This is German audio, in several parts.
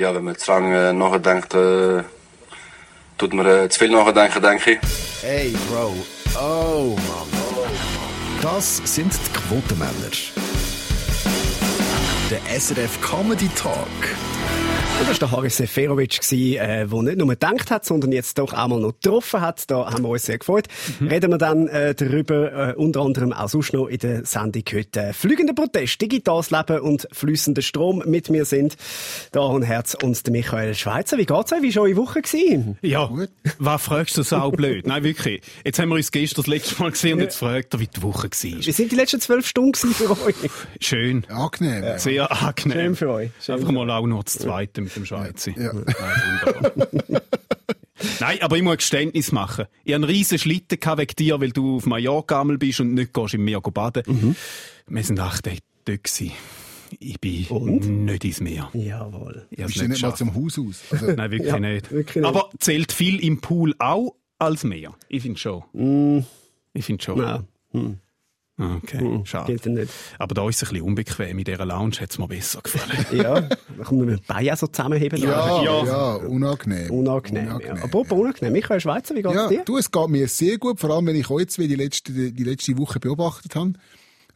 ja, wenn man zu lange nachdenkt, äh, tut man äh, zu viel nachdenken, denke. Hey, Bro. Oh, Mann. Das sind die Quotenmänner. Der SRF Comedy Talk. Und das war der Haris Seferovic, der äh, nicht nur gedacht hat, sondern jetzt doch auch mal noch getroffen hat. Da haben wir uns sehr gefreut. Mhm. Reden wir dann äh, darüber, äh, unter anderem auch sonst noch in der Sendung heute. Flügender Protest, digitales Leben und flüssender Strom. Mit mir sind der Aaron Herz und der Michael Schweizer. Wie geht's euch? Wie war eure Woche? Gewesen? Ja, Gut. was fragst du so blöd? Nein, wirklich. Jetzt haben wir uns gestern das letzte Mal gesehen und jetzt fragt er, wie die Woche war. Wie sind die letzten zwölf Stunden für euch? Schön. Angenehm. Sehr angenehm. Schön für euch. Schön Einfach mal auch noch das Zweite mit dem Schweizer. Ja. ja. Nein, aber ich muss ein Geständnis machen. Ich hatte einen riesen Schlitten wegen dir, weil du auf Mallorca bist und nicht gehst im Meer baden. Mhm. Wir sind acht Tage dort gewesen. Ich bin und? nicht ins Meer. Jawohl. Ich bist nicht, nicht mal zum Haus aus? Also Nein, wirklich, ja, nicht. wirklich, nicht. Aber zählt viel im Pool auch als Meer? Ich finde schon. Mm. Ich finde schon. Ja. Hm. Okay, hm, schade. Geht nicht. Aber da ist es ein bisschen unbequem. In dieser Lounge hat es mir besser gefallen. ja, da kann man mit den Beinen so zusammenheben. Ja, ja, ja, unangenehm. Unangenehm, unangenehm. Ja. Aber unangenehm. Michael Schweizer, wie geht es ja, dir? Du, es geht mir sehr gut, vor allem wenn ich euch zwei die letzte, die letzte Woche beobachtet habe.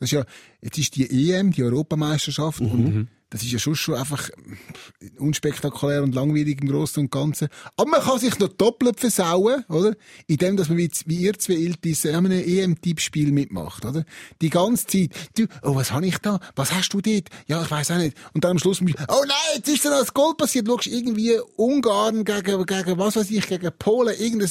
Das ist ja, jetzt ist die EM, die Europameisterschaft, mhm. und das ist ja schon schon einfach unspektakulär und langweilig im Großen und Ganzen. Aber man kann sich noch doppelt versauen, oder? Indem, dass man wie, wie ihr zwei Iltis in einem EM-Tippspiel mitmacht, oder? Die ganze Zeit. Du, oh, was habe ich da? Was hast du dort? Ja, ich weiß auch nicht. Und dann am Schluss, oh nein, jetzt ist da noch das Gold passiert. Du irgendwie Ungarn gegen, gegen, was weiß ich, gegen Polen, irgendein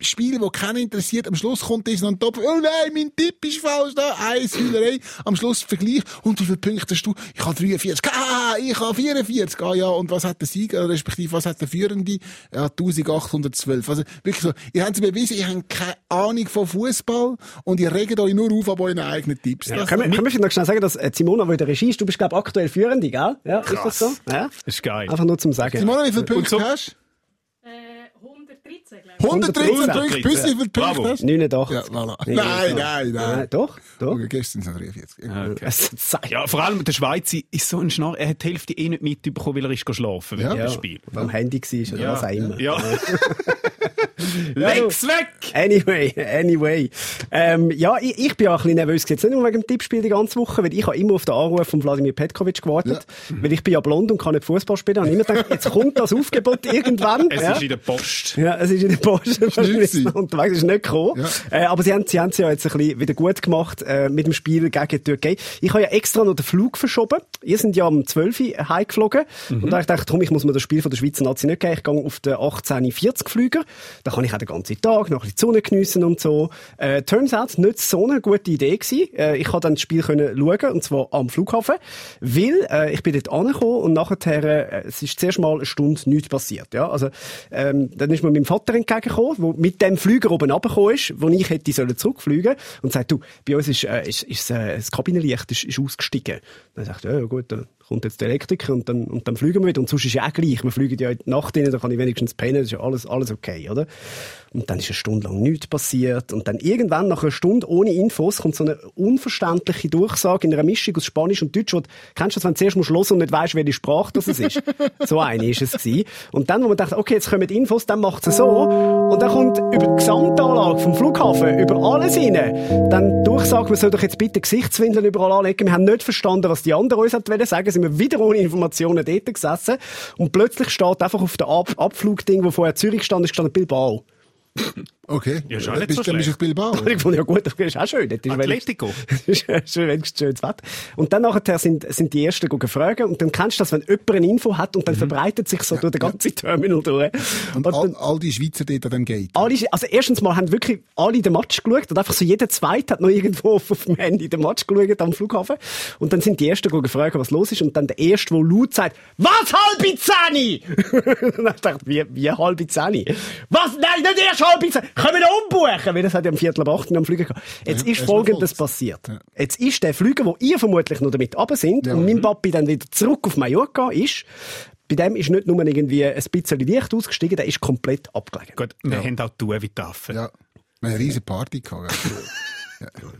Spiel, wo keiner interessiert. Am Schluss kommt das noch ein Top. Oh nein, mein Tipp ist falsch da. Eins Hühnerei. Am Schluss Vergleich. Und wie viele Punkte hast du? Ich habe 43. Ah, ich habe 44. Ah ja, und was hat der Sieger, respektive was hat der Führende? Ja, 1812. Also wirklich so, ihr habt es bewiesen, ich habe keine Ahnung von Fußball und ihr regt euch nur auf an euren eigenen Tipps. Ja, können, wir, können wir noch schnell sagen, dass äh, Simona, wo in der Regie ist, du bist, glaube ich, aktuell Führende, gell? Ja, Krass. ist das so? Ja? Ist geil. Einfach nur zum Sagen. Simona, wie viele Punkte so, hast du? 113 Punkte, bis wie viele Punkte hast 89. Ja, voilà. Nein, nein, nein. Doch, doch. Okay, gestern sind 43. Okay. Ja, vor allem der Schweizer ist so ein Schnarr, er hat die Hälfte eh nicht mitbekommen, weil er ist geschlafen ja. während ja. Spiel. Am Handy war oder ja. was auch immer. Ja. Leg's weg! Anyway, anyway. Ähm, ja, ich, ich bin auch ein bisschen nervös jetzt nicht nur wegen dem Tippspiel die ganze Woche, weil ich habe immer auf den Anruf von Wladimir Petkovic gewartet, ja. weil ich bin ja blond und kann nicht Fußball spielen. Und ich immer gedacht, jetzt kommt das Aufgebot irgendwann. Es ja. ist in der Post. Ja, es ist in der Post. Unterwegs ist nicht gekommen. Ja. Äh, aber sie haben, sie haben es ja jetzt ein bisschen wieder gut gemacht äh, mit dem Spiel gegen die Türkei. Ich habe ja extra noch den Flug verschoben. Ihr sind ja am 12. Uhr heimgeflogen. Mhm. Und da habe ich gedacht, komm, ich muss mir das Spiel von der Schweizer Nazi nicht geben. Ich gehe auf den 1840 Flüger. Da kann ich auch den ganzen Tag noch ein bisschen die Sonne geniessen und so. Äh, turns out, nicht so eine gute Idee gewesen. Äh, ich konnte dann das Spiel können schauen, und zwar am Flughafen. Weil, äh, ich bin dort angekommen und nachher, äh, es ist zuerst mal eine Stunde nichts passiert, ja. Also, ähm, dann ist mir meinem Vater entgegengekommen, der mit dem Flüger oben runtergekommen ist, wo ich hätte sollen zurückfliegen und sagt, du, bei uns ist, äh, ist, ist äh, das Kabinenlicht ist, ist ausgestiegen. Dann sagt er, ja gut, dann kommt jetzt der Elektriker und dann, und dann fliegen wir wieder. Und sonst ist ja auch gleich. Wir fliegen ja in die Nacht rein, da kann ich wenigstens pennen, das ist ja alles, alles okay, oder? Und dann ist eine Stunde lang nichts passiert. Und dann irgendwann, nach einer Stunde ohne Infos, kommt so eine unverständliche Durchsage in einer Mischung aus Spanisch und Deutsch. Wo, kennst du das, wenn du zuerst musst hören und nicht weißt, welche Sprache das ist? so eine ist es gewesen. Und dann, wo man dachte, okay, jetzt kommen die Infos, dann macht es so. Und dann kommt über die Gesamtanlage vom Flughafen, über alles rein, dann Durchsage, man soll doch jetzt bitte Gesichtswindeln überall anlegen. Wir haben nicht verstanden, was die anderen uns wollen sagen. Sind wir wieder ohne Informationen dort gesessen. Und plötzlich steht einfach auf der Ab Abflugding, wo vorher Zürich stand, ist gestanden Bilbao. Okay. Ja, schon nicht bist, so dann bist du auf Bilbao. Ich fand ja gut, das ist auch schön. Das ist Atletico. Ist schön, wenn es schönes Wetter. Und dann nachher sind, sind die Ersten gefragt und dann kennst du das, wenn jemand eine Info hat und dann mhm. verbreitet sich so ja, durch den ganzen ja. Terminal durch. Und, und all, all, die Schweizer dort an dem Gate. Alle, also erstens mal haben wirklich alle den Match geschaut und einfach so jeder Zweite hat noch irgendwo auf, auf dem Handy den Match geschaut am Flughafen. Und dann sind die Ersten gefragt, was los ist und dann der Erste, der laut sagt, was halbe Zehni? und dann dachte ich, wie, wie halbe Zehni? Was? Nein, nicht erst halbe Zehni! Können wir umbuchen? Weil das hat ja am Viertel ab 8 am Flüger gehabt. Jetzt ja, ist Folgendes passiert. Ja. Jetzt ist der Flüger, wo ihr vermutlich noch damit runter sind ja. und mein Papi dann wieder zurück auf Mallorca ist, bei dem ist nicht nur irgendwie ein bisschen Licht ausgestiegen, der ist komplett abgelegen. Gut, wir haben auch tun wie die Affen. Ja, wir haben eine riesige Party gehabt.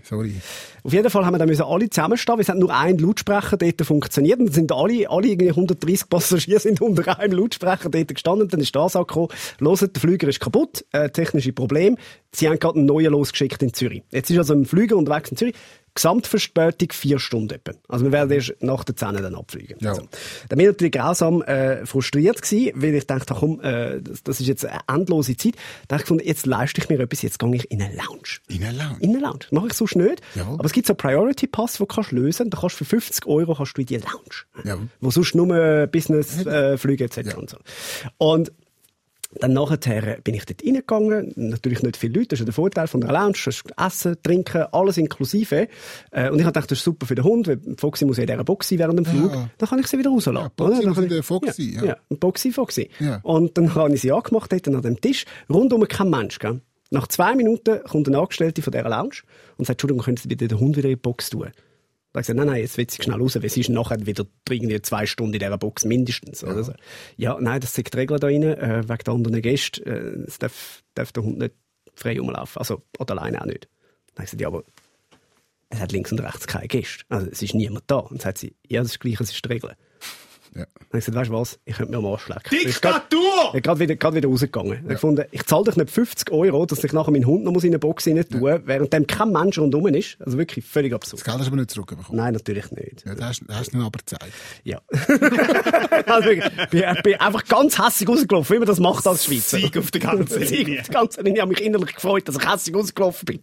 Sorry. Auf jeden Fall haben wir dann alle zusammenstehen, weil es hat nur ein Lautsprecher dort funktioniert. Und sind alle, alle irgendwie 130 Passagiere sind unter einem Lautsprecher dort gestanden, dann ist das angekommen, hört, der Flüger ist kaputt, äh, technische Problem, sie haben gerade einen neuen losgeschickt in Zürich. Jetzt ist also ein Flüger unterwegs in Zürich, Gesamtverspätung vier Stunden etwa. Also wir werden erst nach der 10 dann abfliegen. Ja. Also, da bin ich natürlich grausam äh, frustriert gewesen, weil ich dachte, komm, äh, das, das ist jetzt eine endlose Zeit. Da habe ich gefunden, jetzt leiste ich mir etwas, jetzt gehe ich in eine Lounge. In eine Lounge? In eine Lounge. Das mache ich sonst nicht. Jawohl. Aber es gibt so einen Priority Pass, den kannst du lösen. Da kannst du für 50 Euro kannst du in die Lounge. Jawohl. Wo sonst nur Business-Flüge äh, Flüge etc. Und, so. und dann nachher bin ich dort reingegangen. Natürlich nicht viele Leute. Das ist ja der Vorteil von der Lounge. Du hast Essen, Trinken, alles inklusive. Äh, und ich habe gedacht, das ist super für den Hund, weil Foxy muss ja in dieser Box sein während dem Flug. Ja. Dann kann ich sie wieder rauslassen. Ja, Boxy oder? Dann in der ich- Foxy, ja. ja. Ja, ein Boxy, Foxy. Ja. Und dann habe ich sie angemacht, dort an dem Tisch. Rundum kein Mensch, gell? Nach zwei Minuten kommt eine Angestellte von dieser Lounge und sagt, Entschuldigung, können Sie bitte den Hund wieder in die Box tun? Da habe ich gesagt, nein, nein, jetzt wird sie schnell raus, weil sie ist nachher wieder irgendwie zwei Stunden in dieser Box mindestens. Oder so. Ja, nein, das sind die Regeln da rein, äh, wegen der anderen Gäste. Äh, es darf, darf der Hund nicht frei rumlaufen. Also, oder alleine auch nicht. Dann habe ich gesagt, ja, aber es hat links und rechts keine Gäste. Also, es ist niemand da. Und dann sagt sie, ja, das ist gleich, es ist die Regel. Ja. Dann habe ich gesagt, weißt du was, ich könnte mir am Arsch lecken. Ich bin Diktatur! gerade wieder, gerade wieder rausgegangen. Ich habe gefunden, ich zahle dich nicht 50 Euro, dass ich nachher meinen Hund noch in eine Box rein tun während dem kein Mensch rundum ist. Also wirklich völlig absurd. Das Geld hast du aber nicht zurückbekommen. Nein, natürlich nicht. Ja, das hast, das hast du aber gezeigt. Ja. also, ich bin, ich bin einfach ganz hässig rausgelaufen, wie man das macht als Schweizer. Sieg auf der ganzen Sieg Linie. auf der ganzen Linie. Ich habe mich innerlich gefreut, dass ich hässig rausgelaufen bin.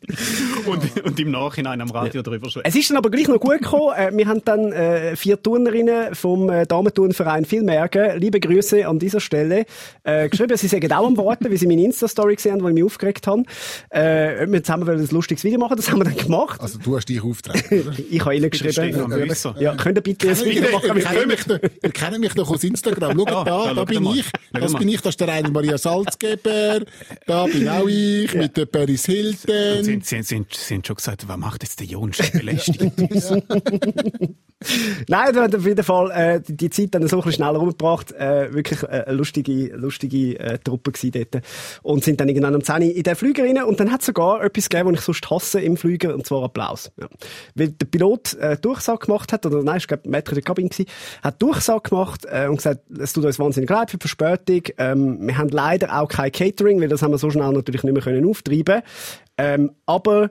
Und, und im Nachhinein am Radio drüber schwätzen. Es ist dann aber gleich noch gut gekommen. Äh, wir haben dann äh, vier Turnerinnen vom äh, Damenturnverein Filmbergen, liebe Grüße an dieser Stelle, äh, geschrieben, sie sagen auch am Warten, wie sie meine Insta-Story gesehen haben, ich mich aufgeregt habe. Äh, ob wir zusammen wollen ein lustiges Video machen, das haben wir dann gemacht. Also du hast dich aufgetragen, oder? ich habe ihnen geschrieben, Büsser. ja, könnt ihr bitte ein Video machen Ihr kennt mich doch- ihr kennt mich doch aus Instagram. Schaut Ja, da, da bin ich. Das bin ich, das ist der Rainer Maria Salzgeber. Da bin auch ich, mit der Paris Hilton. sie, sie, sie, sie haben schon gesagt, was macht jetzt der Jonsch belästigt? Nein, da hat auf jeden Fall äh, die, Zeit dann so ein bisschen schneller rumgebracht. Äh, wirklich äh, eine lustige, lustige äh, Truppe gewesen dort. Und sind dann irgendwann um 10 Uhr in den Flüger rein. Und dann hat es sogar etwas gegeben, was ich sonst hasse im Flüger, und zwar Applaus. Ja. Weil der Pilot äh, Durchsage gemacht hat, oder nein, ich glaube, Maître de Cabine gewesen, hat Durchsage gemacht äh, und gesagt, es tut uns wahnsinnig leid für die Verspätung. Ähm, wir haben leider auch kein Catering, weil das haben wir so schnell natürlich nicht mehr können auftreiben ähm, Aber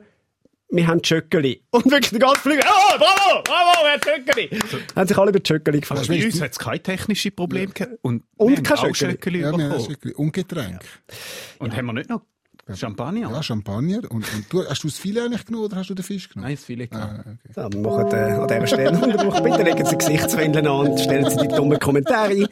wir haben Tschöckeli. Und wirklich der ganze Flüger, oh, bravo, bravo, wir haben Tschöckeli. Haben sich alle über Tschöckeli gefreut. Also bei uns hat es kein technisches Problem gegeben. Und, Und wir haben kein auch Schöckeli. Schöckeli Ja. Und Getränk. Und haben wir nicht noch Champagner? Ja, Champagner. Und, und du, hast du das Filet eigentlich genommen oder hast du den Fisch genommen? Nein, das viele Ah, okay. Ja, wir machen äh, an dieser Stelle einen Unterbruch. Bitte legen Sie Gesichtswindeln an und stellen Sie die dummen Kommentare ein.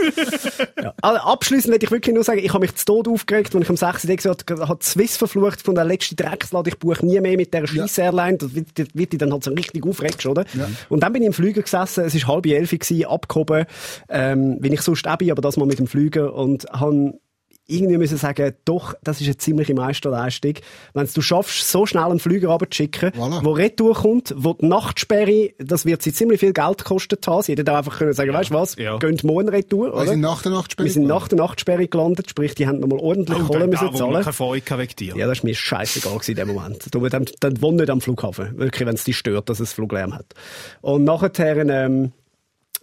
Ja. Also, abschließend möchte ich wirklich nur sagen, ich habe mich zu Tod aufgeregt, als ich am 6. Tag gesagt habe, hat Swiss verflucht von der letzten Dreckslade, ich buche nie mehr mit dieser Scheiss Airline. Das wird, das wird dich dann halt so richtig aufregst, oder? Und dann bin ich im Flüger gesessen, es war halb elf gewesen, abgehoben, ähm, wie ich sonst auch bin, aber das mal mit dem Flüger und habe irgendwie müssen sagen, doch, das ist eine ziemliche Meisterleistung. Wenn du schaffst, so schnell einen Flüger runterzuschicken, Voilà. wo retour kommt, wo die Nachtsperre, das wird sie ziemlich viel Geld gekostet haben. Sie hätten auch einfach können sagen, weißt du was, Ja. gehen morgen retour, Wir oder? sind nach der Nachtsperre. Wir sind nach der Nachtsperre gelandet, sprich, die haben nochmal ordentlich Oh, Kohle da, müssen da, wir zahlen. keine Freude wegen dir. Ja, das ist mir scheißegal gewesen in dem Moment. Du, dann, dann wohn nicht am Flughafen. Wirklich, wenn es dich stört, dass es Fluglärm hat. Und nachher, ähm,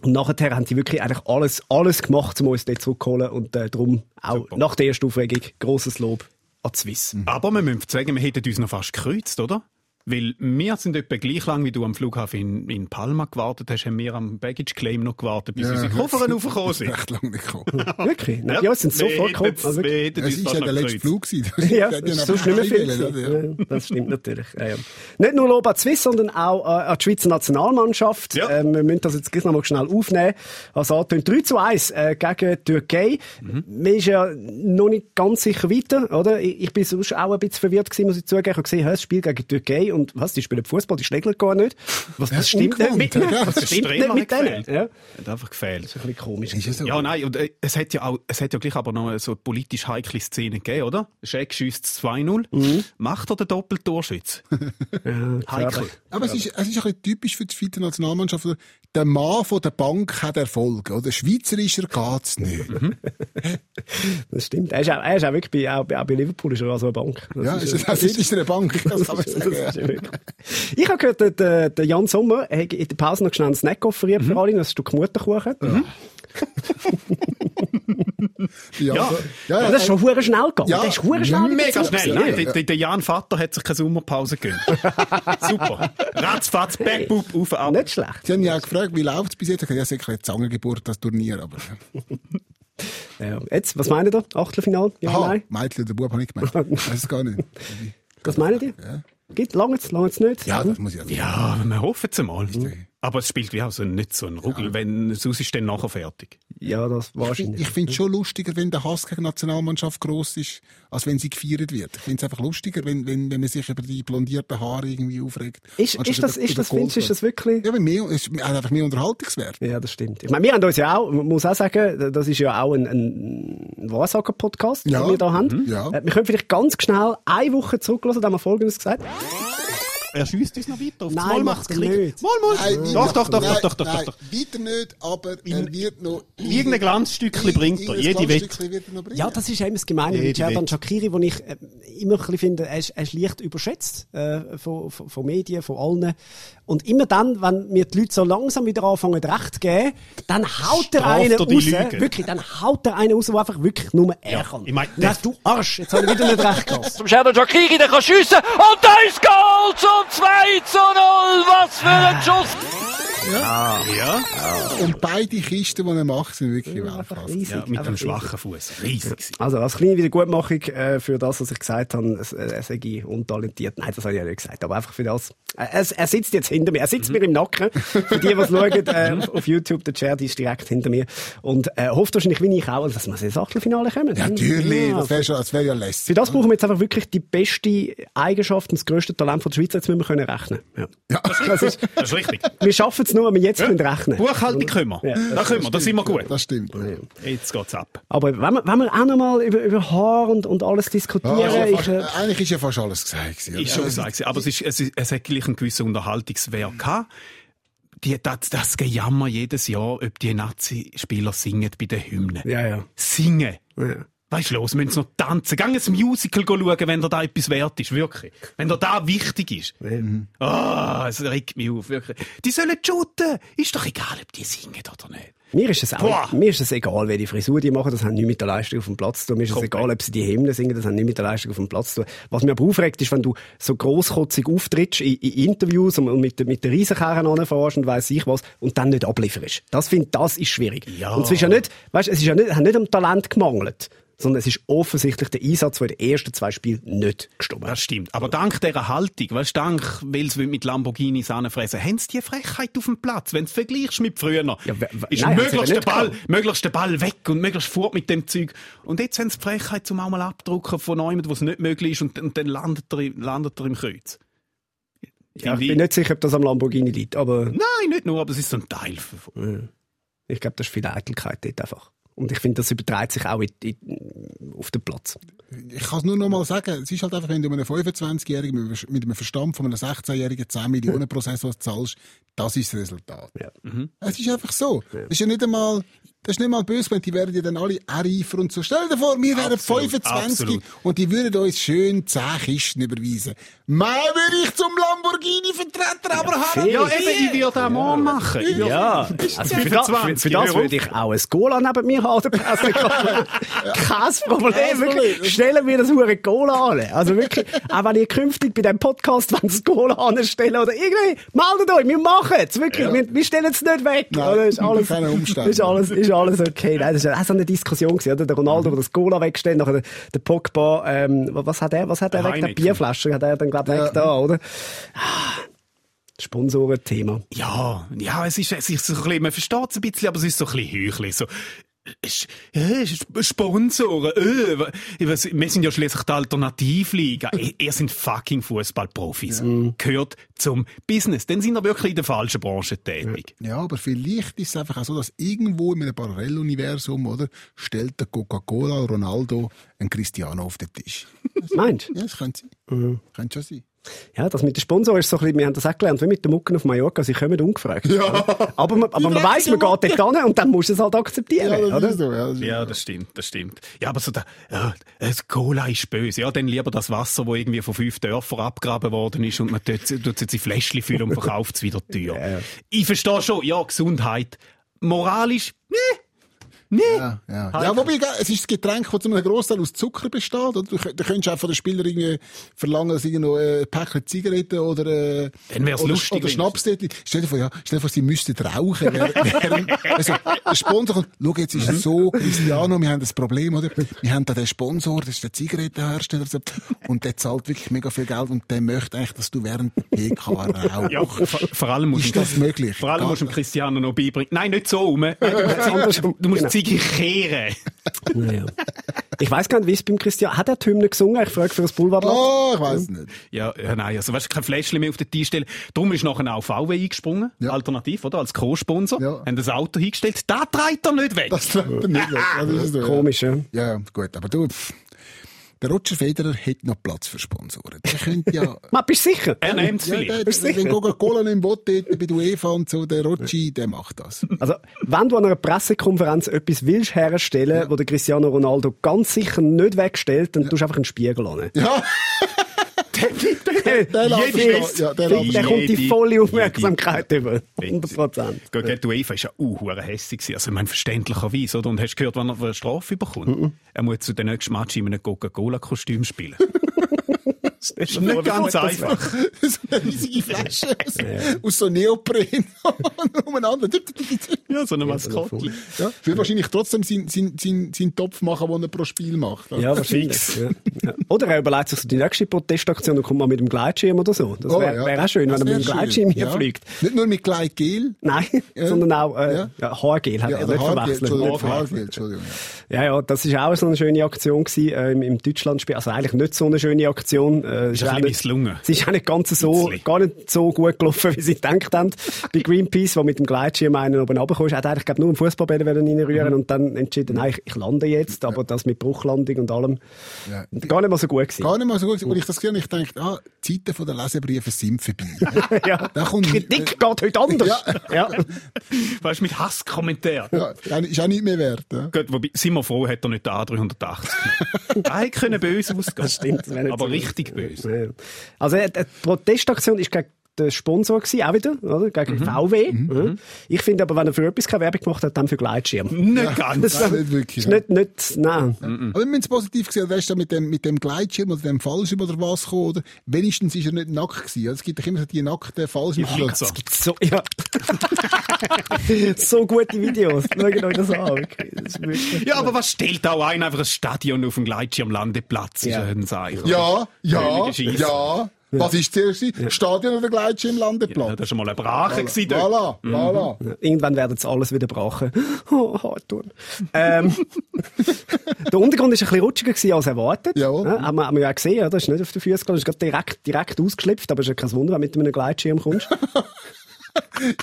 und nachher haben sie wirklich eigentlich alles, alles gemacht, um uns dort zurückzuholen. Und äh, darum auch nach der ersten Aufregung grosses Lob an die Swiss. Aber wir müssen sagen, wir hätten uns noch fast gekreuzt, oder? Weil wir sind etwa gleich lang, wie du am Flughafen in, in Palma gewartet hast, haben wir am Baggage Claim noch gewartet, bis unsere Koffer raufgekommen sind. Recht lange nicht gekommen. Wirklich? Nein, ja, es sind sofort gekommen. Also Es ist ja der letzte. Flug gewesen. Ja, das ist so schlimm viel. Ja, das stimmt natürlich. Ja, ja. Nicht nur Lob an die Swiss, sondern auch äh, an die Schweizer Nationalmannschaft. Ja. Ähm, wir müssen das jetzt gleich noch mal schnell aufnehmen. Also angetönt 3 zu 1 äh, gegen die Türkei. Mhm. Man ist ja noch nicht ganz sicher weiter, oder? Ich, ich bin sonst auch ein bisschen verwirrt gewesen, muss ich zugeben. Ich habe gesehen, das Spiel gegen die Türkei und was, die spielen Fußball, die schlägeln gar nicht. Was, was stimmt nicht mit ihnen? ja. Was Das stimmt nicht mit denen? Ja. Hat einfach gefehlt. Ein bisschen komisch. Ist ja so. Ja, nein, und äh, es hat ja auch, es hat ja gleich aber noch so politisch heikle Szenen gegeben, oder? Scheck schießt 2-0. Mhm. Macht er den Doppeltorschütz? Heikel. Aber es ist, es ist ein bisschen typisch für die Schweizer Nationalmannschaft. Der Mann von der Bank hat Erfolg, oder? Schweizerischer geht's nicht. Das stimmt. Er ist auch, er ist auch wirklich bei, auch, bei- auch bei Liverpool ist er also eine Bank. Das Ja, ist, ist, das ist eine Bank, das kann man das sagen. Ich habe gehört, der, der Jan Sommer hat in der Pause noch schnell einen Snack offeriert für alle, ein Stück Mutterkuchen. Mhm. ja, ja. ja, das ist schon hure schnell gegangen. Ja. Das ist hure schnell. Mega schnell. Nein, ja. der, der Jan Vater hat sich keine Sommerpause gegönnt. Super. Ratzfatz, Backbub, auf, ab. Nicht schlecht. Sie haben ja auch gefragt, wie läuft es bis jetzt? Ich habe ja sicher eine Zangengeburt, das Turnier, aber... ja. Jetzt, was meint ihr? Achtelfinal? Ja, Aha, nein? Mädchen oder Bub habe ich gemeint. Weiß es gar nicht. Was meint ihr? Ja. Geht, lange es, lange es nicht? Ja, das muss ich ja Ja, wir hoffen es mal. Aber es spielt wie auch so nicht so ein Ruggel, ja. wenn sonst ist dann nachher fertig. Ja, das wahrscheinlich. Ich, ich finde es schon lustiger, wenn der Hass gegen die Nationalmannschaft gross ist, als wenn sie gefeiert wird. Ich finde es einfach lustiger, wenn, wenn, wenn man sich über die blondierten Haare irgendwie aufregt. Ist, ist das, ist das, findest, ist das wirklich? Ja, mehr, es ist einfach mehr Unterhaltungswert. Ja, das stimmt. Ich meine, wir haben uns ja auch, man muss auch sagen, das ist ja auch ein, ein Wahrsager-Podcast, ja. den wir da haben. Mhm. Ja. Äh, wir können vielleicht ganz schnell eine Woche zurücklassen, da haben wir Folgendes gesagt. Er schießt uns noch weiter. Auf Nein, macht es nicht. Mal, mal. Nein, doch, doch, doch, nein, doch, doch, doch, nein, doch. Weiter nicht, aber er wird noch... Irgendein Glanzstückchen bringt er. Jede Wette. Ja, das ist eben das Gemeine mit Sherdan Shakiri, wo ich äh, immer ein bisschen finde, er ist, er ist leicht überschätzt äh, von, von, von Medien, von allen. Und immer dann, wenn mir die Leute so langsam wieder anfangen, recht zu geben, dann haut er einen raus. Lüge. Wirklich, dann haut er einen raus, der einfach wirklich nur er ja, kann. Ich mein, du Arsch, jetzt habe ich wieder nicht recht gehabt. Zum Sherdan Shakiri, der kann schiessen und da ist Goal zum 2 zu 0. Was für ein Schuss! Ja. Ah, ja. Und beide Kisten, die er macht, sind wirklich ja, Weltklasse. Ja, mit einem schwachen Fuß. Riesig. Also, als kleine Wiedergutmachung äh, für das, was ich gesagt habe, er sei untalentiert. Nein, das habe ich ja nicht gesagt. Aber einfach für das. Äh, er, er sitzt jetzt hinter mir. Er sitzt mhm. mir im Nacken. Für die, die es schauen, äh, auf YouTube, der Chair, die ist direkt hinter mir. Und äh, hofft wahrscheinlich, wie ich auch, dass wir ins Achtelfinale kommen. Ja, natürlich. Ja, das wäre wär ja lässig. Für das brauchen wir jetzt einfach wirklich die beste Eigenschaft und das grösste Talent von der Schweiz. Jetzt müssen wir können rechnen. Ja. ja. Das, ist, das ist richtig. Wir schaffen es nur, wenn wir jetzt ja. können rechnen Buchhaltung können wir. Ja, da können wir, da sind wir gut. Das stimmt. Jetzt geht's ab. Aber wenn wir, wenn wir auch noch mal über, über Haar und, und alles diskutieren... Ja, ist, äh, eigentlich ist ja fast alles gesagt. Ist schon gesagt. Aber es, ist, es, ist, es hat gleich einen gewissen Unterhaltungswert gehabt. Die, das, das Gejammer jedes Jahr, ob die Nazi-Spieler singen bei den Hymnen. Ja, ja. Singen. Ja. Was ist los? Wir müssen noch tanzen. Geh ein Musical schauen, wenn da da etwas wert ist. Wirklich. Wenn da da wichtig ist. Mhm. Ah, oh, es regt mich auf. Wirklich. Die sollen shooten. Ist doch egal, ob die singen oder nicht. Mir ist es auch, mir ist es egal, welche Frisur die machen, das hat nichts mit der Leistung auf dem Platz zu tun. Mir ist es egal, ob sie die Hymnen singen, das hat nichts mit der Leistung auf dem Platz zu tun. Was mich aber aufregt, ist, wenn du so grosskotzig auftrittst in, in Interviews und, und mit, mit der Riesenkerren anfährst und weiss ich was und dann nicht ablieferst. Das finde das ist schwierig. Ja. Und es ist ja nicht, weißt, es ist ja nicht, hat nicht am Talent gemangelt sondern es ist offensichtlich der Einsatz, der in den ersten zwei Spielen nicht gestorben Das stimmt. Aber dank dieser Haltung, weißt, dank, weil sie mit Lamborghinis anfressen, haben sie die Frechheit auf dem Platz. Wenn du vergleichst mit früher, ja, ist nein, möglichst, der Ball, möglichst der Ball weg und möglichst fort mit dem Zeug. Und jetzt haben sie die Frechheit, zum auch mal abdrucken von jemandem, wo es nicht möglich ist, und, und dann landet er, landet er im Kreuz. Ja, ich bin nicht sicher, ob das am Lamborghini liegt, aber... Nein, nicht nur, aber es ist so ein Teil. Von... Ich glaube, das ist viel Eitelkeit dort einfach. Und ich finde, das überträgt sich auch in, in, auf den Platz. Ich kann es nur noch mal sagen, es ist halt einfach, wenn du einem 25-Jährigen mit einem Verstand von einem 16-Jährigen 10 Millionen Prozessor zahlst, das ist das Resultat. Ja. Mhm. Es ist einfach so. Das ist ja nicht einmal, das ist nicht mal böse, wenn die werden ja dann alle reifer und so. Stell dir vor, wir wären 25 absolut. und die würden uns schön 10 Kisten überweisen. Mal würde ich zum Lamborghini-Vertreter aber haben. Ja, eben, ich würde auch mal machen. Ja, also für, das, für, für das würde ich auch ein Gola neben mir haben. Kein Problem. Wirklich. Stellen wir das hure Gola an. Also wirklich, auch wenn ihr künftig bei diesem Podcast wenn das Gola anstellen oder irgendwie, meldet euch, wir machen es. Wirklich, ja. wir, wir stellen es nicht weg. Nein, ist alles, ist alles, ist ist alles okay. Nein, das war auch so eine Diskussion gewesen, oder? Der Ronaldo, der das Gola wegstellt, nachher der, Pogba, ähm, was hat er, was hat er weg? Der Bierflasche hat er dann, glaub ich, weg da, oder? Ah. Sponsorenthema. Ja, ja, es ist, es ist so ein bisschen, man versteht es ein bisschen, aber es ist so ein bisschen heuchlich. So, Sponsoren, äh, wir sind ja schließlich die Alternativliga. Ihr sind fucking Fußballprofis. Ja. Gehört zum Business. Dann sind wir wirklich in der falschen Branche tätig. Ja, aber vielleicht ist es einfach auch so, dass irgendwo in einem Paralleluniversum, oder, stellt der Coca-Cola Ronaldo einen Cristiano auf den Tisch. Meint? Ja, das könnte sein. Mhm. Könnte schon sein. Ja, das mit dem Sponsor ist so ein bisschen, wir haben das auch gelernt, wie mit den Mucken auf Mallorca, sie kommen ungefragt. Ja. Aber, man, aber man weiss, man geht dort hin und dann muss es halt akzeptieren, Ja, das so. Ja, das ist Ja, das stimmt, das stimmt. Ja, aber so der, ja, das Cola ist böse. Ja, dann lieber das Wasser, wo irgendwie von fünf Dörfern abgraben worden ist und man tut, tut es jetzt in Fläschchen füllen und verkauft es wieder teuer. Ich verstehe schon, ja, Gesundheit. Moralisch, nee, nee. Ja, ja. ja, wobei, es ist das Getränk, das zu einem Großteil aus Zucker besteht. Oder? Du, du könntest auch von den Spielern irgendwie verlangen, dass sie noch äh, ein Päckchen Zigaretten oder, äh, Dann wär's oder, lustig, oder Schnaps dort. Stell dir vor, ja, stell dir vor, sie müssten rauchen. während- also, der Sponsor kommt, schau, jetzt ist es so, Cristiano, wir haben das Problem, oder? Wir haben da den Sponsor, das ist der Zigarettenhersteller, so, und der zahlt wirklich mega viel Geld und der möchte eigentlich, dass du während der PK rauchst. Ja, vor, vor allem musst Ist du- das möglich? Vor allem musst du? Cristiano noch beibringen. Nein, nicht so rum. Du musst, andersrum. du musst Genau. die Ziege kehren. Ja, ja. Ich weiss gar nicht, wie es beim Christian, hat er die Hymne gesungen? Ich frage für das Boulevardblatt. Oh, ich weiss nicht. Ja, ja, nein, also weißt du, kein Fläschchen mehr auf den Tisch stellen. Darum ist nachher auch VW eingesprungen, Ja. alternativ, oder? Als Co-Sponsor. Ja. Haben das Auto hingestellt. Da treibt er nicht weg. Das trägt er nicht weg. Ja. Komisch, ja. Ja, ja, gut, aber du, pff, der Roger Federer hätte noch Platz für Sponsoren. Der könnte ja... Man, bist du sicher? er nimmt es ja, vielleicht. der, der, wenn? Coca-Cola nicht will, dort bei der UEFA und so, der Roger, der macht das. Also, wenn du an einer Pressekonferenz etwas willst herstellen, wo der Cristiano Ronaldo ganz sicher nicht wegstellt, dann tust du einfach einen Spiegel an. Ja, Der, der ja, der es der kommt die volle Aufmerksamkeit über. 100 Prozent. Gegen die UEFA war ja auch hässig. Also, ich meine, verständlicherweise, oder? Und hast du gehört, wann er eine Strafe bekommt? Er muss zu den nächsten Match in einem Coca-Cola-Kostüm spielen. Das ist nicht ganz einfach. so eine riesige Flasche aus, aus so Neopren umeinander. Ja, so eine Maskottchen. Ja, will wahrscheinlich trotzdem seinen sein, sein, sein Topf machen, den er pro Spiel macht. Ja, wahrscheinlich. Ja. Ja. Oder er überlegt sich so die nächste Protestaktion und kommt mal mit dem Gleitschirm oder so. Das Oh, wäre ja. wär auch schön, Das wenn er mit dem. Gleitschirm hier Ja. fliegt. Nicht nur mit Gleitgel. Nein, Ja. sondern auch äh, Ja. ja. Haargel hat Ja, er oder nicht Haargel, verwechselt. Entschuldigung, Haargel, Entschuldigung. Ja, ja, das ist auch so eine schöne Aktion gewesen, äh, im, im Deutschlandspiel. Also eigentlich nicht so eine schöne Aktion. Äh, Ist auch ein nicht-. Es ist auch nicht ganz so, gar nicht so gut gelaufen, wie sie gedacht haben. Bei Greenpeace, der mit dem Gleitschirm einen oben runtergekommen ist, hat eigentlich, glaub, nur einen Fußballbälle reinrühren Mhm. und dann entschieden, nein, ich, ich lande jetzt, aber das mit Bruchlandung und allem, Ja. gar nicht mal so gut gewesen. Gar nicht mal so gut. Und ich das gesehen habe, ich dachte, ah, die Zeiten der Lesebriefe sind vorbei. ja. Da kommt- Kritik geht heute anders. Ja. ja. Weißt du, mit Hasskommentaren. Ja, ist auch nicht mehr wert. Ja. Gut, wobei, sind wir froh, hat er nicht den A380 genommen. Er hätte können böse ausgehen. Das stimmt, das Aber so richtig böse. Ja. Also, äh, die Protestaktion ist gegen den Sponsor gewesen, auch wieder, oder? Gegen Mhm. VW. Ja. Ich finde aber, wenn er für etwas keine Werbung gemacht hat, dann für Gleitschirm. Nicht ganz. Das Nein, nicht wirklich. ist nicht, nicht, nein. Aber wenn es positiv gesehen weißt du, mit dem, mit dem Gleitschirm oder dem Fallschirm oder was gekommen, oder? Wenigstens ist er nicht nackt gewesen. Ja, Es gibt doch immer so die nackten Fallschirmschützer. So. So, ja. so gute Videos. Schaut euch das an. Das Ja, aber was stellt auch ein, einfach ein Stadion auf dem Gleitschirmlandeplatz? Ja. Ist ja ein Zeichen. Ja, ja. Ja. Was ist zuerst? gewesen? Stadion oder Gleitschirm, Ja, das war mal eine Brache. gewesen dort. Voilà, voilà. Ja, Irgendwann werden sie alles wieder brachen. Oh, Hartun. Ähm, der Untergrund war ein bisschen rutschiger gewesen als erwartet. Jawohl. Ja, haben, wir, haben wir ja gesehen? Das ist nicht auf den Füßen gegangen, das ist direkt, direkt ausgeschlüpft, aber es ist ja kein Wunder, wenn du mit einem Gleitschirm kommst.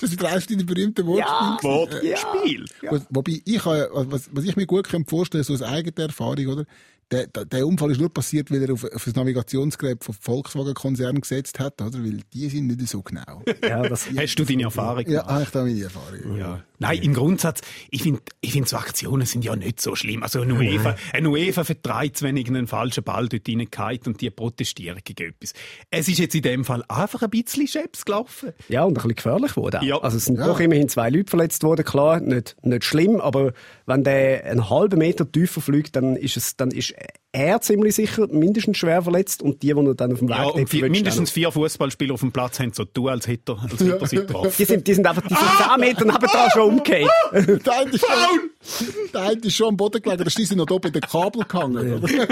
Das ist die berühmten Wortspiel. Wortspiel. Wo- Wobei, ich ja- was, was ich mir gut kann vorstellen so aus eigener Erfahrung, oder? Der, der, Unfall ist nur passiert, weil er auf, auf das Navigationsgerät vom Volkswagen-Konzern gesetzt hat, oder? Weil die sind nicht so genau. Ja, das, Hast du deine Erfahrung ja, gemacht? habe ich da meine Erfahrung. Ja. Nein, im Grundsatz, ich finde, ich find, so Aktionen sind ja nicht so schlimm. Also ein UEFA, ein UEFA vertreibt, wenn irgendein falscher Ball dort reingeht und die protestieren gegen etwas. Es ist jetzt in dem Fall einfach ein bisschen Scheps gelaufen. ja, und ein bisschen gefährlich wurde. auch. Ja. Also es sind Ja. doch immerhin zwei Leute verletzt worden, klar, nicht, nicht schlimm, aber wenn der einen halben Meter tiefer fliegt, dann ist es, dann ist er ziemlich sicher mindestens schwer verletzt und die, die er dann auf dem Weg Ja, und vier, mindestens vier Fußballspieler auf dem Platz haben so tun, als hätte er, als hätte er sie getroffen. Die sind, die sind einfach, die sind 10 Meter nebenan schon umgekehrt. Der eine ist schon, der eine ist schon am Boden gelegen, der ist noch da bei den Kabel gehangen.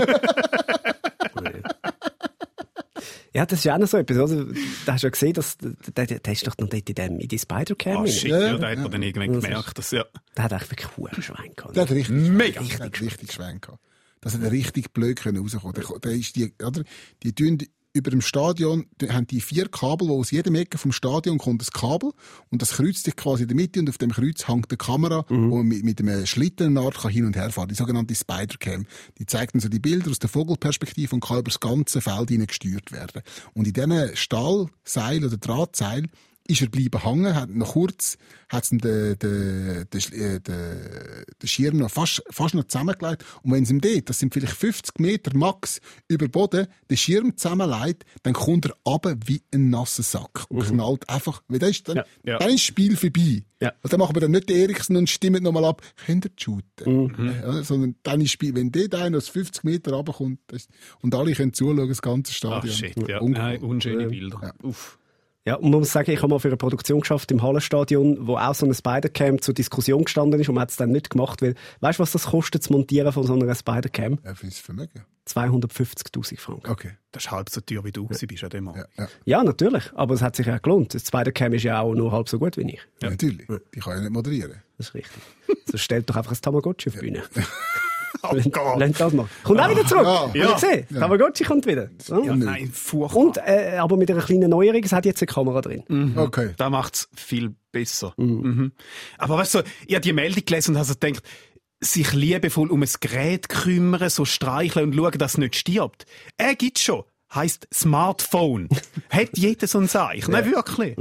Ja, das ist ja auch noch so etwas, oder? Da hast du ja gesehen, dass, der, der, der ist doch noch dort in, dem, in die Spider-Cam. Ah, rein. shit, Ja, ja, da hat man dann irgendwann gemerkt, dass, ja. Der hat eigentlich wirklich hohe Schwein gehabt. Der hat richtig, Mega. Der hat richtig Schwein gehabt. Das hat er richtig blöd rauskommen. Der, der ist die, oder? Die tun über dem Stadion haben die vier Kabel, wo aus jedem Ecke vom Stadion kommt das Kabel und das kreuzt sich quasi in der Mitte und auf dem Kreuz hängt eine Kamera, Mhm. wo man mit, mit einem Schlitten eine Art kann hin und her fahren. Die sogenannte Spider-Cam. Die zeigt dann so die Bilder aus der Vogelperspektive und kann über das ganze Feld hinein gesteuert werden. Und in diesen Stahlseil oder Drahtseil ist er bleiben hängen, hat noch kurz, hat den, den, den, äh, den, den Schirm noch fast, fast noch zusammengelegt. Und wenn es ihm dort, das sind vielleicht 50 Meter max über Boden, den Schirm zusammenlegt, dann kommt er runter wie ein nasser Sack und knallt einfach, weil dann ist, dann, Ja, ja. dann ist das Spiel vorbei. Ja. Also dann machen wir dann nicht den Eriksen und stimmen nochmal ab, könnt ihr shooten? Ja, sondern dann ist Spiel, wenn der einer aus 50 Meter runterkommt, und alle können zuschauen, das ganze Ach Stadion. shit, ja. Nein, unschöne Bilder. Uff. Ja, und man muss sagen, ich habe mal für eine Produktion geschafft im Hallenstadion, wo auch so eine Spider-Cam zur Diskussion gestanden ist und man hat es dann nicht gemacht, weil, weißt du, was das kostet, zu montieren von so einer Spider-Cam? Ja, findest du Vermögen? 250.000 Franken. Okay. Das ist halb so teuer, wie du ja. bist an dem Abend. Ja, ja. Ja, natürlich, aber es hat sich ja gelohnt. Das Spider-Cam ist ja auch nur halb so gut wie ich. Ja. Natürlich. Die kann ja nicht moderieren. Das ist richtig. so stellt doch einfach ein Tamagotchi auf die Bühne. Oh Gott. Lernt das mal. Kommt auch wieder zurück. Ja. Ja. Habt ihr gesehen? Tamagotchi kommt wieder. Ja. Ja, nein, furchtbar. Und, äh, aber mit einer kleinen Neuerung, es hat jetzt eine Kamera drin. Okay. Da macht's viel besser. Mhm. Aber weißt du, ich habe die Meldung gelesen und habe so gedacht, sich liebevoll um ein Gerät kümmern, so streicheln und schauen, dass es nicht stirbt. Er gibt's schon. Heißt Smartphone. Hat jeder so ein Zeichen. Nein, wirklich.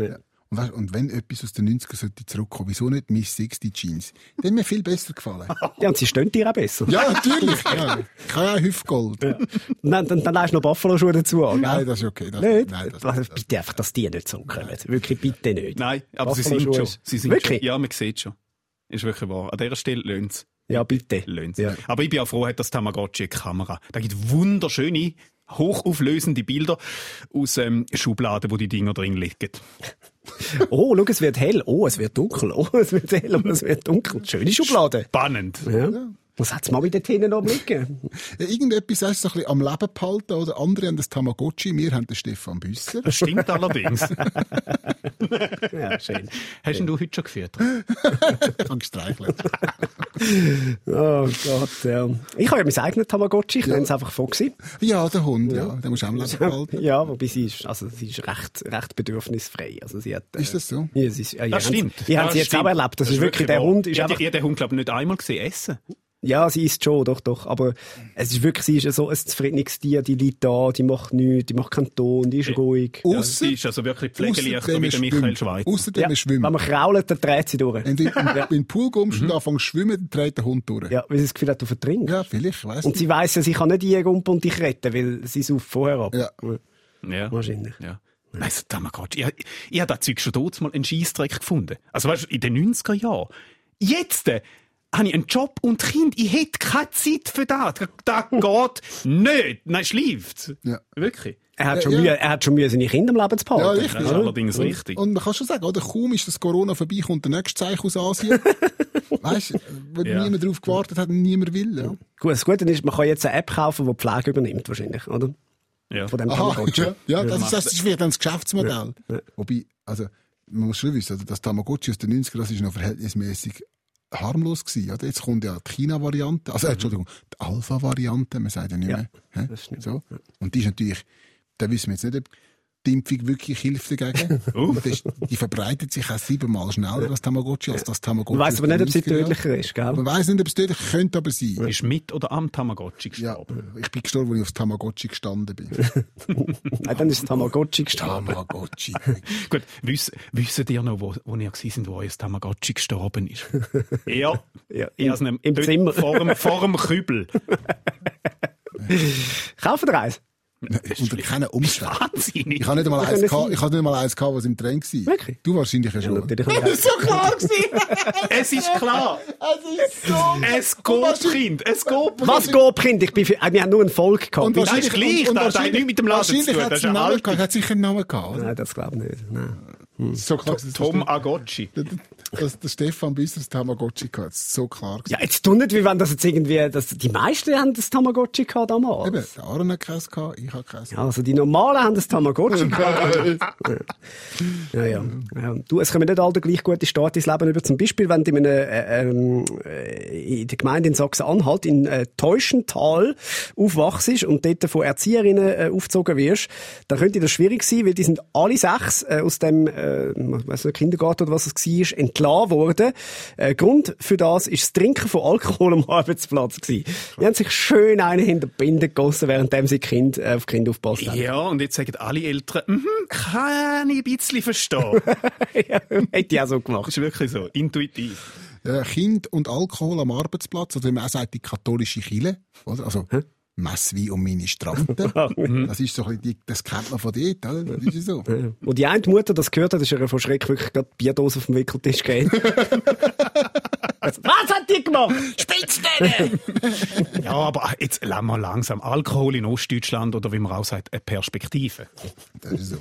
Und, weißt, und wenn etwas aus den 90ern sollte zurückkommen, wieso nicht Miss 60 Jeans? Die haben mir viel besser gefallen. Ja, und sie stehen dir auch besser. ja, natürlich. Ja. Ich habe ja auch Hüftgold. Dann, dann, dann leist du noch Buffalo-Schuhe dazu an. Nein, das ist okay. Das, Nicht? Nein, das, Also das, bitte einfach, dass die nicht so kommen. Wirklich bitte nicht. Nein, aber sie sind schon. Sie sind Wirklich? schon. Ja, man sieht schon. Ist wirklich wahr. An dieser Stelle löhnt's. Ja, bitte. Löhnt's. Ja. Aber ich bin auch froh, hat das Tamagotchi eine Kamera. Da gibt wunderschöne, hochauflösende Bilder aus ähm, Schubladen, wo die Dinger drin liegen. Oh, schau, es wird hell. Oh, es wird dunkel. Oh, es wird hell und es wird dunkel. Schöne Schublade. Spannend. Ja. Was hat's mal wieder hinten oben liegen? Ja, irgendetwas hast du so ein bisschen am Leben behalten, oder? Andere haben das Tamagotchi, wir haben den Stefan Büsser. Das stimmt allerdings. Ja, schön. Hast denn du heute schon geführt? Ich habe gestreichelt. Oh Gott, ja. Ich habe ja mein eigenes Tamagotchi. Ich nenne es einfach Foxy. Ja, der Hund, ja. Den musst du auch am Leben behalten. Ja, wobei sie ist, also sie ist recht, recht bedürfnisfrei. Also sie hat, äh, Ist das so? Ja, sie ist, ja, Das ja, stimmt. Ich habe Das sie jetzt stimmt. auch erlebt. Das, ist wirklich, der. Hund ist ich einfach, habe den Hund, glaube ich, nicht einmal gesehen essen. Ja, sie ist schon, doch, doch. Aber es ist wirklich, sie ist so ein zufriedenes Tier, die liegt da, die macht nichts, die macht keinen Ton, die ist ruhig. Ja, Ausser- sie ist also wirklich pflegeleichter Außerdem wie der er Michael schwimmt. Schweizer. Außerdem Ja, er wenn schwimmt. man krault, dann dreht sie durch. Wenn du in, in den Pool kommst und anfängst zu schwimmen, dann dreht der Hund durch. Ja, weil sie das Gefühl hat, du vertrinkst. Ja, vielleicht, weiss Und nicht. sie weiss ja, sie kann nicht eingumpen und dich retten, weil sie sauft vorher ab. Ja. Ja. Wahrscheinlich. Ja. Nein, so Tamagotchi. Ich, ich habe das Zeug schon dort mal einen Scheissdreck gefunden. Also weißt du, in den 90er Jahren. Jetzt äh, habe ich einen Job und Kind. Ich hätte keine Zeit für das. Das, geht nicht. Nein, schläft. Ja. Wirklich. Er hat, schon ja. Mühe, er hat schon Mühe, seine Kinder am Leben zu behalten. Ja, richtig. Das ist allerdings richtig. Und man kann schon sagen, oder, kaum ist das Corona vorbei, kommt der nächste Zeichen aus Asien. weißt du, wo Ja. niemand drauf gewartet hat und niemand will. Ja. Gut, das Gute ist, man kann jetzt eine App kaufen, die die Pflege übernimmt, wahrscheinlich, oder? Ja. Von dem Aha, Tamagotchi. ja, ja das, ist, das ist vielleicht dann das Geschäftsmodell. Ja. Wobei, also, man muss schon wissen, oder, das Tamagotchi aus den 90ern, das ist noch verhältnismäßig harmlos gewesen. Oder? Jetzt kommt ja die China-Variante, also, äh, Entschuldigung, die Alpha-Variante, man sagt ja nicht Ja, mehr. stimmt. So. Und die ist natürlich, da wissen wir jetzt nicht, ob die Impfung wirklich hilft dagegen. Aber das, die verbreitet sich auch siebenmal schneller, das Tamagotchi, als das Tamagotchi. Man aus aber nicht, ob sie 90er Jahren. tödlicher ist, gell? Man weiss nicht, ob es tödlich könnte aber sein. Ist mit oder am Tamagotchi Ja, gestorben? ich bin gestorben, als ich aufs Tamagotchi gestanden bin. Nein, dann ist das Tamagotchi gestorben. Tamagotchi. Gut, wissen, wissen ihr noch, wo, wo ihr gewesen sind, wo euer Tamagotchi gestorben ist? ja. Ja, Ich im- nem- im Zimmer. Vor dem, vor dem Kübel. Kaufen wir eins? Unter keinen Umständen. Wahnsinnig. Ich habe nicht mal eins gehabt, ich habe nicht mal eins gehabt, was im Trend war. Wirklich? Du wahrscheinlich ja schon. Natürlich habe ich so klar gewesen. Es ist klar. Es ist so. Es geht, Kind. Es geht. Was geht, Kind? Ich bin, für- wir haben nur einen Volk gehabt. Und. Das ist gleich, das hat nichts mit dem Laden zu wahrscheinlich tun, hat das es ist einen eine Namen gehabt, hat sicher einen Namen gehabt. oder? Nein, das glaube ich nicht. Nein. So klar, Tom Agocci. Dass der Stefan Büsser das Tamagotchi gehabt hat. So klar. Ja, jetzt tu nicht, wie wenn das jetzt irgendwie, das, die meisten haben das Tamagotchi gehabt damals. Eben, der Aaron hat keins gehabt, ich habe keins. Ja, also die Normalen haben das Tamagotchi gehabt. ja, ja. Du, es kommen nicht alle gleich gute Start ins Leben über. Zum Beispiel, wenn du in, einer, äh, ähm, äh, in der Gemeinde in Sachsen-Anhalt, in äh, Teuschental, aufwachst und dort von Erzieherinnen äh, aufgezogen wirst, dann könnte das schwierig sein, weil die sind alle sechs äh, aus dem äh, weiss nicht, Kindergarten oder was es war, entlassen worden. Äh, Grund für das ist das Trinken von Alkohol am Arbeitsplatz gewesen. Die haben sich schön einen hinter die Binde gegossen, während sie Kind, äh, auf Kind aufpasst haben. Ja, und jetzt sagen alle Eltern, mhm, kann ich ein bisschen verstehen. ja, hätte ich auch so gemacht. Das ist wirklich so, intuitiv. Äh, kind und Alkohol am Arbeitsplatz, oder wie man auch sagt, die katholische Kille, oder? Also, Messwein um meine Strafen. das ist so ein bisschen, die, das kennt man von dort, oder? Das ist so. Und die eine Mutter, das gehört hat, ist ihr von Schreck wirklich gerade die Bierdose auf dem Wickeltisch gegeben. Was hat die gemacht? Spitzdelle! ja, aber jetzt lassen wir langsam. Alkohol in Ostdeutschland oder wie man auch sagt, eine Perspektive. Das ist so.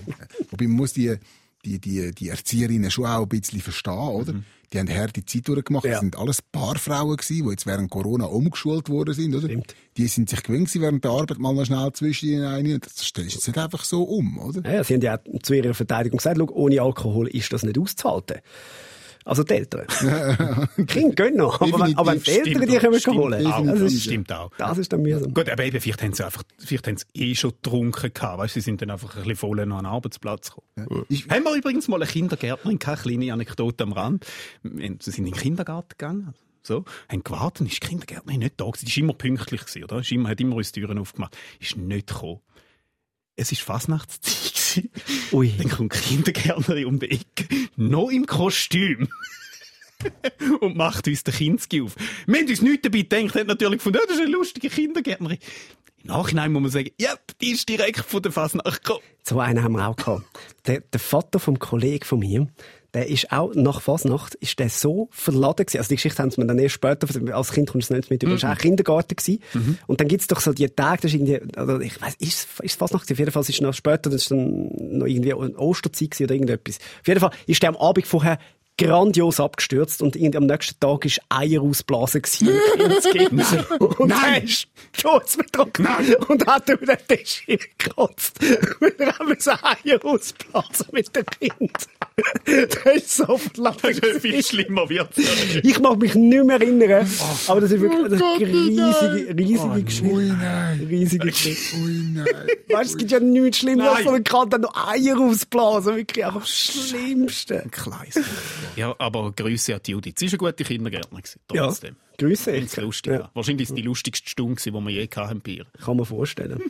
Wobei man muss die, die, die, die Erzieherinnen schon auch ein bisschen verstehen, oder? Mhm. Die haben harte Zeit durchgemacht. Ja. Das sind alles Paarfrauen gewesen, die jetzt während Corona umgeschult worden sind, oder? Stimmt. Die sind sich gewöhnt während der Arbeit mal noch schnell zwischen ihnen ein. Das stellst du jetzt nicht einfach so um, oder? Ja, sie haben ja zu ihrer Verteidigung gesagt, ohne Alkohol ist das nicht auszuhalten. Also die Eltern. Kinder gehen noch, aber, aber die Eltern, die können wir holen. Auch, das ist, stimmt auch. Das ist dann mühsam. Gut, aber eben, vielleicht haben sie einfach, vielleicht haben sie eh schon getrunken gehabt, weißt, sie sind dann einfach ein bisschen voll noch an den Arbeitsplatz gekommen. Ja. haben wir übrigens mal eine Kindergärtnerin, keine kleine Anekdote am Rand. Sie sind in den Kindergarten gegangen. So, haben gewartet, ist die Kindergärtnerin nicht da gewesen. Die war immer pünktlich gewesen, oder? Ist immer, hat immer uns Türen aufgemacht. Ist nicht gekommen. Es ist Fasnachtszeit. Ui. Dann kommt die Kindergärtnerin um die Ecke, noch im Kostüm. und macht uns den Kinski auf. Wir haben uns nichts dabei gedacht, hat natürlich gefunden, oh, das ist eine lustige Kindergärtnerin. Im Nachhinein muss man sagen, ja, die ist direkt von der Fasnacht gekommen. So einen haben wir auch gehabt. Der, der Vater vom Kollegen von mir, der ist auch nach Fasnacht ist der so verladen gewesen. Also die Geschichte haben sie mir dann erst später, als Kind kommst du es nicht mit, mhm. das war auch Kindergarten gewesen. Mhm. Und dann gibt's doch so die Tage, das ist irgendwie, also ich weiß, ist, ist Fasnacht auf jeden Fall, ist es noch später, das ist dann noch irgendwie Osterzeit gewesen oder irgendetwas. Auf jeden Fall ist der am Abend vorher grandios abgestürzt und irgendwie am nächsten Tag ist Eier ausblasen gewesen. und Nein! ist Sturz betrunken und hat über den Tisch gekotzt. Und dann haben wir so Eier ausblasen mit dem Kind. das ist so verlangt. Das ist viel schlimmer wird Ich mag mich nicht mehr erinnern, oh. aber das ist wirklich eine oh riesige, riesige oh, Geschichte. Ui, nein. Riesige Geschichte. Ui, nein. Weißt du, es gibt ja nichts Schlimmeres, als man kann dann noch Eier ausblasen. Wirklich einfach das Schlimmste. Kleis. Ja, aber Grüße an Judith. Sie war eine gute Kindergärtnerin. Trotzdem. Grüße. Wenn's lustig ja. Wahrscheinlich ist die lustigste Stunde, die wir je hatten Bier. Kann man vorstellen.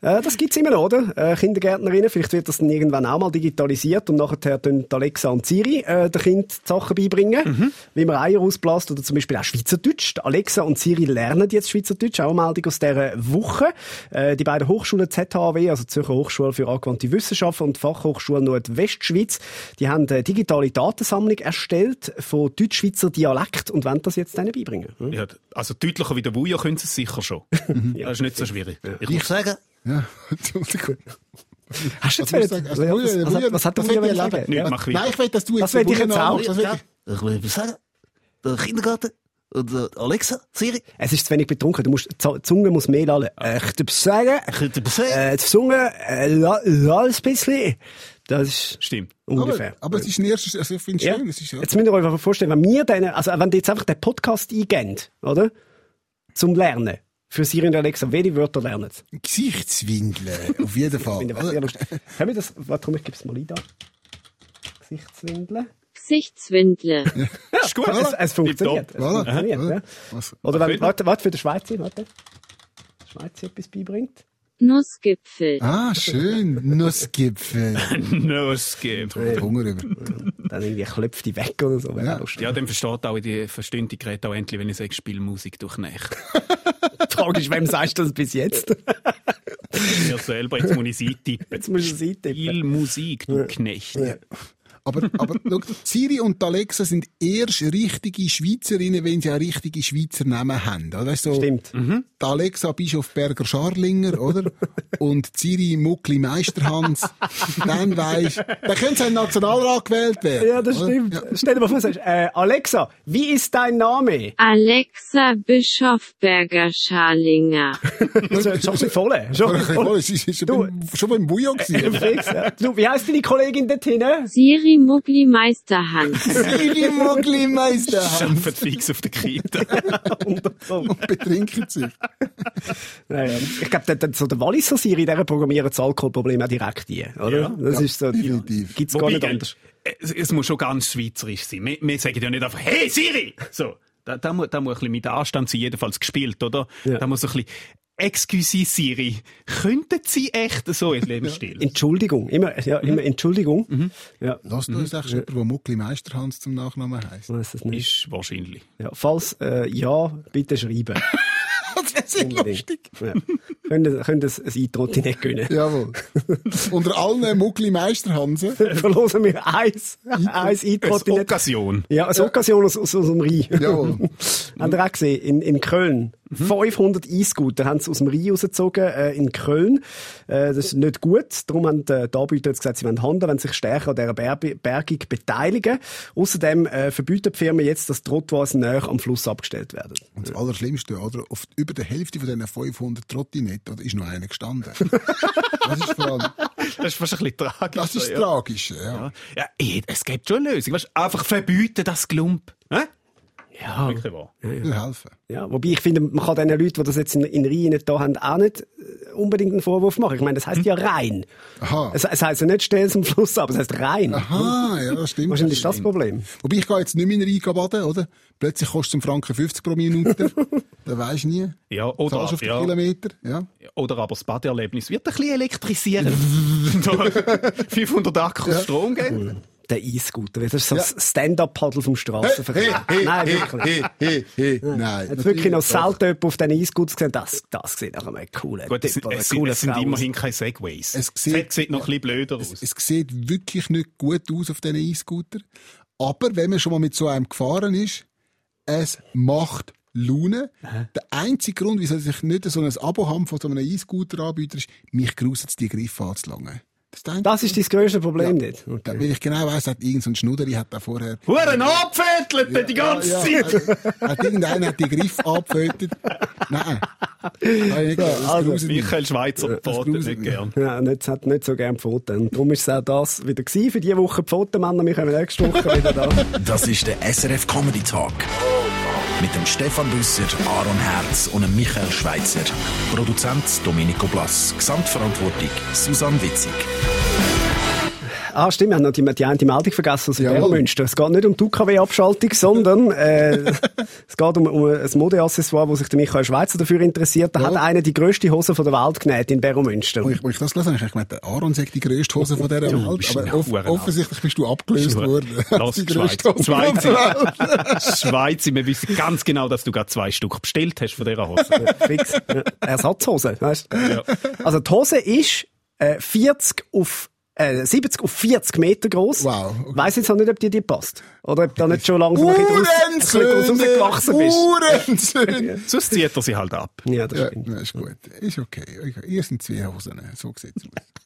ja. äh, das gibt's immer noch, oder? Äh, Kindergärtnerinnen. Vielleicht wird das dann irgendwann auch mal digitalisiert und nachher tun Alexa und Siri äh, den Kind Sachen beibringen, mhm. wie man Eier ausblasst oder zum Beispiel auch Schweizerdeutsch. Alexa und Siri lernen jetzt Schweizerdeutsch. Auch eine Meldung aus dieser Woche. Äh, die beiden Hochschulen ZHW, also Zürcher Hochschule für angewandte Wissenschaften und Fachhochschule Nordwestschweiz, die haben eine digitale Datensammlung erstellt von Deutschschweizer Dialekt und wollen das jetzt denen beibringen. Hm? Ja, also deutlicher wie der Wuja können sie es sicher schon. ja. Das ist nicht so schwierig. Ja. Ich muss sagen... Ja, Entschuldigung. Hast du jetzt was, sagen? Also, was, was, was, was hat der Wuja? Ja. Nein, ich will, dass du jetzt... Das will ich jetzt auch. Ich will sagen, der Kindergarten und äh, Alexa, Siri. Es ist zu wenig betrunken. Du musst, die Zunge muss mehr lallen. Ich könnte sagen. Ich sagen. Äh, die Zunge, äh, lallt ein bisschen. Das ist Stimmt. ungefähr. Aber, aber es ist ein erstes, also ich finde es ja. schön. Es ist, ja. Jetzt müsst ihr euch einfach vorstellen, wenn wir dann, also wenn ihr jetzt einfach den Podcast eingehen, oder? Zum Lernen. Für Siri und Alexa, welche Wörter lernen sie? Gesichtswindeln, auf jeden Fall. Finde ich sehr lustig. Haben wir das, warte, ich gebe es mal ein da. Gesichtswindeln. Gesichtswindle. Ja, ist gut. Es, es funktioniert. Es voilà. funktioniert Voilà. ja. Oder wenn, warte, warte, für den Schweizer, warte. Der Schweizer etwas beibringt. Nussgipfel. Ah, schön. Nussgipfel. Nussgipfel. Hunger über. Dann irgendwie klopft die weg oder so. Ja. Ja, dann versteht auch die, verstehen die Geräte auch endlich, wenn ich sage, spiel Musik durch Nacht. Die Frage ist, wem sagst du das bis jetzt? Mir selber, jetzt muss ich sie tippen. Jetzt musst du sie tippen. Spiel Musik, du Knecht. Ja. Aber, aber schau, Siri und Alexa sind erst richtige Schweizerinnen, wenn sie auch richtige Schweizer Namen haben. Oder? Das ist so, Stimmt. Die Alexa Bischofberger Scharlinger, oder? Und Siri Muckli Meisterhans. dann weisst, dann können sie in den Nationalrat gewählt werden. Ja, das oder? stimmt. Stell dir mal vor, sagst, äh, Alexa, wie ist dein Name? Alexa Bischofberger Scharlinger. Das ist schon ein bisschen voll. Schon ein bisschen voll. Ist schon beim, schon beim Bouillon gewesen. Ja. Du, wie heisst deine Kollegin dort hinten? Siri Muckli Meisterhand. Siri Muckli Meisterhans. Schaffen fix auf der Kita. Und betrinken sich. Naja. Ich glaube, der, der, so der Walliser Siri, der programmiert das Alkoholproblem auch direkt ein, oder? Ja. das ist so, definitiv. gibt's gar Wobei, nicht gell, anders. Es, es muss schon ganz schweizerisch sein. Wir, wir sagen ja nicht einfach, hey Siri! So. Da, da, muss, da muss ein bisschen mit Anstand sein, jedenfalls gespielt, oder? Ja. Da muss ein bisschen, excuse Siri, könnten Sie echt so ins Leben stehen? Entschuldigung, immer, ja, immer Mhm. Entschuldigung. Ja, Lass du uns echt jemand, der Muckli Meisterhans zum Nachnamen heisst? es nicht. Ist wahrscheinlich. Ja, falls äh, ja, bitte schreiben. Das wäre sehr lustig. Ja. Können, können das ein Eintrotti nicht gönnen. Jawohl. Unter allen Muckli Meisterhansen. Verlosen wir eins, eins Eine Eintrotti nicht. Occasion. Ja, eine Occasion aus, aus, aus dem Rhein. Jawohl. Habt ihr auch gesehen, in, in Köln. 500 E-Scooter haben sie aus dem Rhein rausgezogen, äh, in Köln. Äh, das ist nicht gut. Darum haben äh, die Anbieter jetzt gesagt, sie wollen handeln, wenn sich stärker an dieser Ber Bergung beteiligen. Außerdem äh, verbieten die Firmen jetzt, dass Trottoirs näher am Fluss abgestellt werden. Und das Allerschlimmste, oder? Auf über der Hälfte von diesen 500 Trottinett, oder? Ist noch einer gestanden. das ist vor allem, Das ist fast ein bisschen tragisch. das ist ja. tragisch, ja. Ja, ja es gibt schon eine Lösung. Weißt, einfach verbieten das Glump. Hä? Ja, Wirklich wahr. Will helfen. ja. Wobei ich finde, man kann den Leuten, die das jetzt in, in Rhein nicht da haben, auch nicht äh, unbedingt einen Vorwurf machen. Ich meine, das heisst ja rein. Aha. Es, es heisst ja nicht stehen zum Fluss, aber es heisst rein. Aha, ja, das stimmt. Wahrscheinlich ist das das Problem. Wobei ich gehe jetzt nicht mehr in den Rhein baden, oder? Plötzlich kostet es einen Franken 50 pro Minute. da weisst du nie. Ja, oder, Zahlst auf den ja, Kilometer, ja. oder aber das Badeerlebnis wird ein bisschen elektrisieren. Da 500 Akkus Strom geben. Der E-Scooter, das ist so das Stand-up-Paddle vom Straßenverkehr. hey, Nein, hey, wirklich. hey, hey, hey, nein. Jetzt wirklich noch selten jemand auf diesen E-Scooters gesehen, das, das sieht nach einem coolen Gut, es, es, es sind immerhin keine Segways. Es Es sieht- sieht, sieht noch ein bisschen blöder aus. Es sieht wirklich nicht gut aus auf diesen E-Scooter. Aber wenn man schon mal mit so einem gefahren ist, es macht Laune. Der einzige Grund, wieso ich nicht so ein Abo habe von so einem E-Scooter-Anbieter ist, mich gruselt es, die Griffe anzulangen. Das ist, Das ist grösste Problem nicht. Grund. Weil ich genau weiss, hat irgendein so ein Schnudderi hat da vorher Huren abfettelt die ganze ja, Zeit! Hat, hat irgendeiner hat die Griffe abgefötet. Nein. Nicht. Das also. Michael Schweizer Pfoten nicht mich. gern. Ja, nicht, hat nicht so gerne Pfoten. Und darum ist es auch das wieder gewesen für diese Woche. Die Pfotenmänner, wir kommen nächste Woche wieder da. Das ist der SRF Comedy Talk. Mit dem Stefan Büsser, Aaron Herz und dem Michael Schweitzer. Produzent Domenico Blass. Gesamtverantwortung Susanne Witzig. Ah, stimmt, wir haben noch die, die eine Meldung vergessen aus dem Jawohl. Beromünster. Es geht nicht um die UKW-Abschaltung, sondern äh, es geht um, um ein Modeaccessoire, wo sich der Michael Schweizer dafür interessiert. Da hat einer die grösste Hose von der Welt genäht in Beromünster. Wo ich, wo ich das gelesen habe, ich gemeint, der Aaron sagt die grösste Hose von dieser Welt. bist Aber off offensichtlich bist du abgelöst worden. Lass die grösste Schweiz. Hose von der Welt. Schweiz. Schweiz, wir wissen ganz genau, dass du gerade zwei Stück bestellt hast von dieser Hose. Fix. Ja, Ersatzhose, weißt du? Ja. Also die Hose ist äh, 40 auf äh, 70 auf 40 Meter groß. Wow, okay. Weiss jetzt auch nicht, ob dir die passt. Oder ob da nicht schon langsam ein bisschen rausgewachsen bist. Uhrensöhne! Sonst zieht er sie halt ab. Ja, das Ja, stimmt. ja, ist gut. Ist okay. Ihr sind zwei Hosen. So sieht's aus.